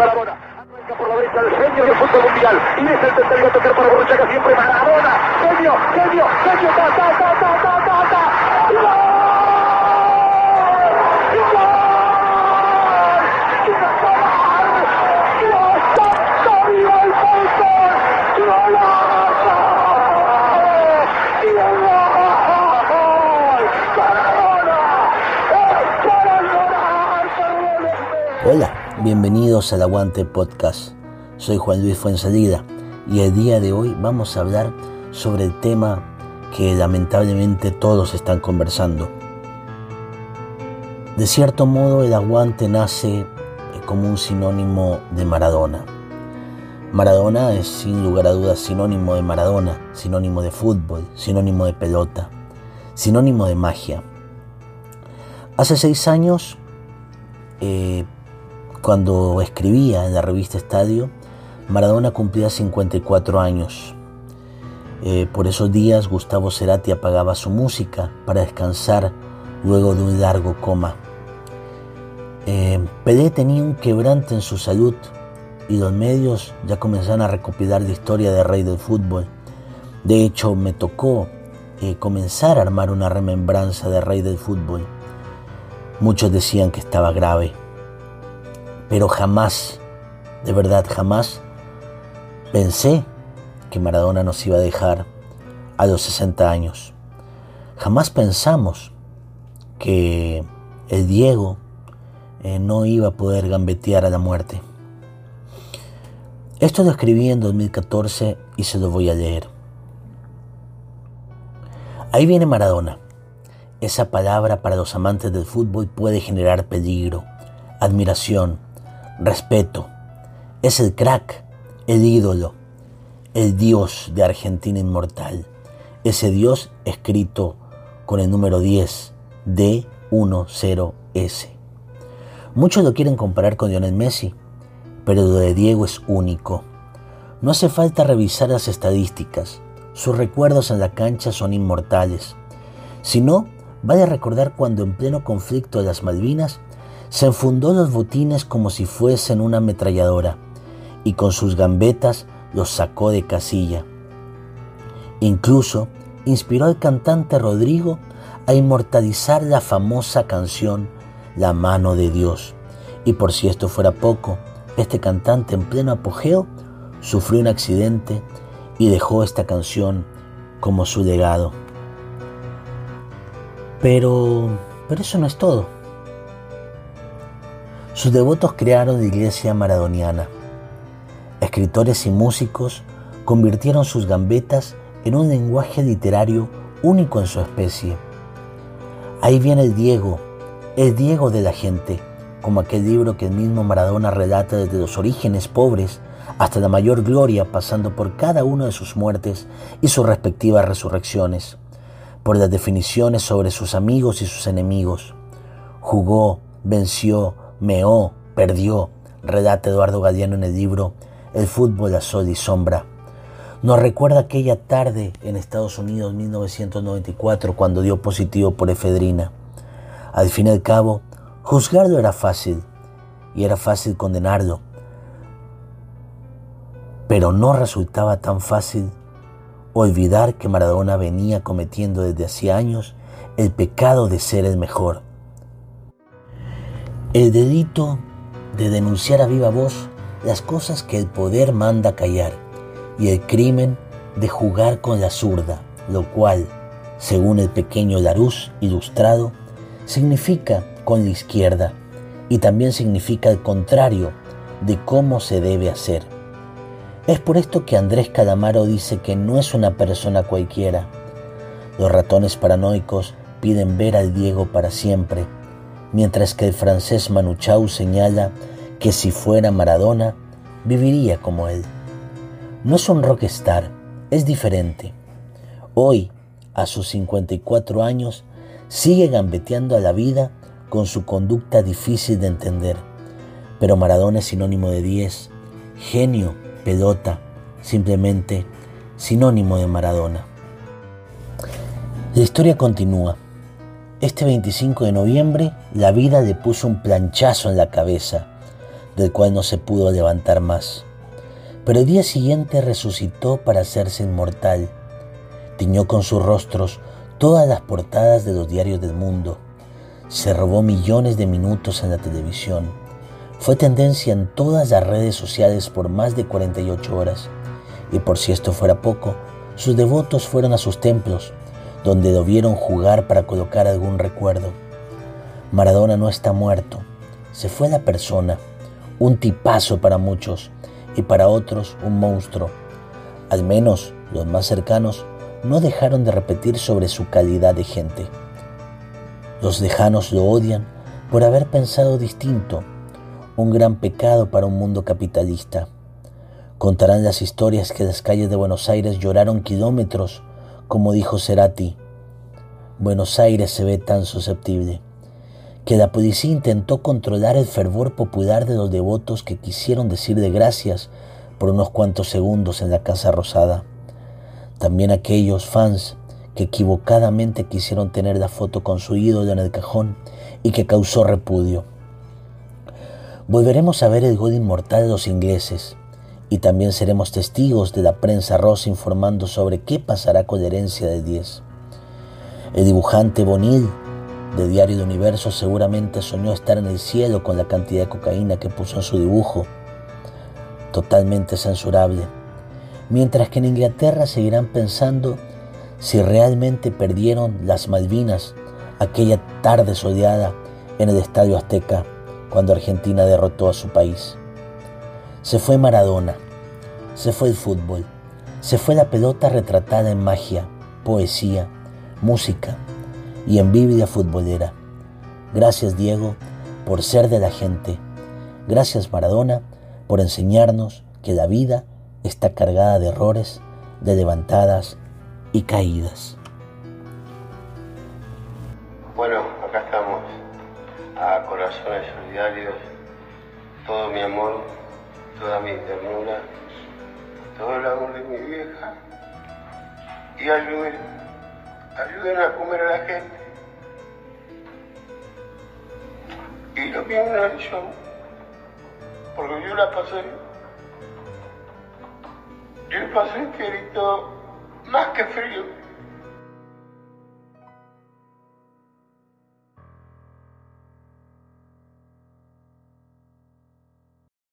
Maradona. Arranca por la derecha el genio del fútbol mundial. Y es el tercero a tocar para Borruchaga siempre Maradona. Genio, genio, genio. Ta, ta, ta, ta, ta, ta, ta. ¡Gol! Hola, bienvenidos al Aguante Podcast. Soy Juan Luis Fuensalida y el día de hoy vamos a hablar sobre el tema que lamentablemente todos están conversando. De cierto modo el aguante nace como un sinónimo de Maradona. Maradona es sin lugar a dudas sinónimo de Maradona, sinónimo de fútbol, sinónimo de pelota, sinónimo de magia. Hace seis años, eh, cuando escribía en la revista Estadio, Maradona cumplía 54 años. Eh, por esos días Gustavo Cerati apagaba su música para descansar luego de un largo coma. Eh, Pelé tenía un quebrante en su salud y los medios ya comenzaron a recopilar la historia de rey del fútbol. De hecho, me tocó eh, comenzar a armar una remembranza de rey del fútbol. Muchos decían que estaba grave, pero jamás, de verdad jamás, pensé que Maradona nos iba a dejar a los 60 años. Jamás pensamos que el Diego eh, no iba a poder gambetear a la muerte. Esto lo escribí en 2014 y se lo voy a leer. Ahí viene Maradona. Esa palabra para los amantes del fútbol puede generar peligro, admiración, respeto. Es el crack, el ídolo, el Dios de Argentina inmortal. Ese Dios escrito con el número 10, D10S. Muchos lo quieren comparar con Lionel Messi, pero lo de Diego es único. No hace falta revisar las estadísticas, sus recuerdos en la cancha son inmortales. Si no, vale recordar cuando en pleno conflicto de las Malvinas se enfundó los botines como si fuesen una ametralladora y con sus gambetas los sacó de casilla. Incluso inspiró al cantante Rodrigo a inmortalizar la famosa canción La mano de Dios. Y por si esto fuera poco, este cantante en pleno apogeo sufrió un accidente y dejó esta canción como su legado. Pero, pero eso no es todo. Sus devotos crearon la iglesia maradoniana. Escritores y músicos convirtieron sus gambetas en un lenguaje literario único en su especie. Ahí viene el Diego, el Diego de la gente, como aquel libro que el mismo Maradona relata desde los orígenes pobres hasta la mayor gloria, pasando por cada una de sus muertes y sus respectivas resurrecciones, por las definiciones sobre sus amigos y sus enemigos. Jugó, venció, meó, perdió, relata Eduardo Galeano en el libro El fútbol a sol y sombra. Nos recuerda aquella tarde en Estados Unidos 1994 cuando dio positivo por efedrina. Al fin y al cabo, juzgarlo era fácil y era fácil condenarlo. Pero no resultaba tan fácil olvidar que Maradona venía cometiendo desde hacía años el pecado de ser el mejor el delito de denunciar a viva voz las cosas que el poder manda callar y el crimen de jugar con la zurda, lo cual, según el pequeño Larus ilustrado, significa con la izquierda y también significa el contrario de cómo se debe hacer. Es por esto que Andrés Calamaro dice que no es una persona cualquiera. Los ratones paranoicos piden ver al Diego para siempre mientras que el francés Manuchau señala que si fuera Maradona, viviría como él. No es un rockstar, es diferente. Hoy, a sus 54 años, sigue gambeteando a la vida con su conducta difícil de entender. Pero Maradona es sinónimo de 10, genio, pelota, simplemente sinónimo de Maradona. La historia continúa. Este 25 de noviembre, la vida le puso un planchazo en la cabeza. del cual no se pudo levantar más. Pero el día siguiente resucitó para hacerse inmortal. Tiñó con sus rostros todas las portadas de los diarios del mundo. Se robó millones de minutos en la televisión. Fue tendencia en todas las redes sociales por más de 48 horas. Y por si esto fuera poco, sus devotos fueron a sus templos, donde lo vieron jugar para colocar algún recuerdo. Maradona no está muerto, se fue la persona, un tipazo para muchos y para otros un monstruo. Al menos los más cercanos no dejaron de repetir sobre su calidad de gente. Los lejanos lo odian por haber pensado distinto, un gran pecado para un mundo capitalista. Contarán las historias que las calles de Buenos Aires lloraron kilómetros, como dijo Cerati. Buenos Aires se ve tan susceptible que la policía intentó controlar el fervor popular de los devotos que quisieron decirle gracias por unos cuantos segundos en la Casa Rosada. También aquellos fans que equivocadamente quisieron tener la foto con su ídolo en el cajón y que causó repudio. Volveremos a ver el gol inmortal de los ingleses, y también seremos testigos de la prensa rosa informando sobre qué pasará con la herencia de 10. El dibujante Bonil de Diario de Universo seguramente soñó estar en el cielo con la cantidad de cocaína que puso en su dibujo, totalmente censurable, mientras que en Inglaterra seguirán pensando si realmente perdieron las Malvinas aquella tarde soleada en el Estadio Azteca cuando Argentina derrotó a su país. Se fue Maradona, se fue el fútbol, se fue la pelota retratada en magia, poesía, música y en Biblia futbolera. Gracias Diego por ser de la gente. Gracias Maradona por enseñarnos que la vida está cargada de errores, de levantadas y caídas. Bueno, acá estamos, a corazones solidarios, todo mi amor toda mi ternura, todo el amor de mi vieja y ayuden, ayuden a comer a la gente. Y lo mismo yo, porque yo la pasé, yo la pasé querido más que frío.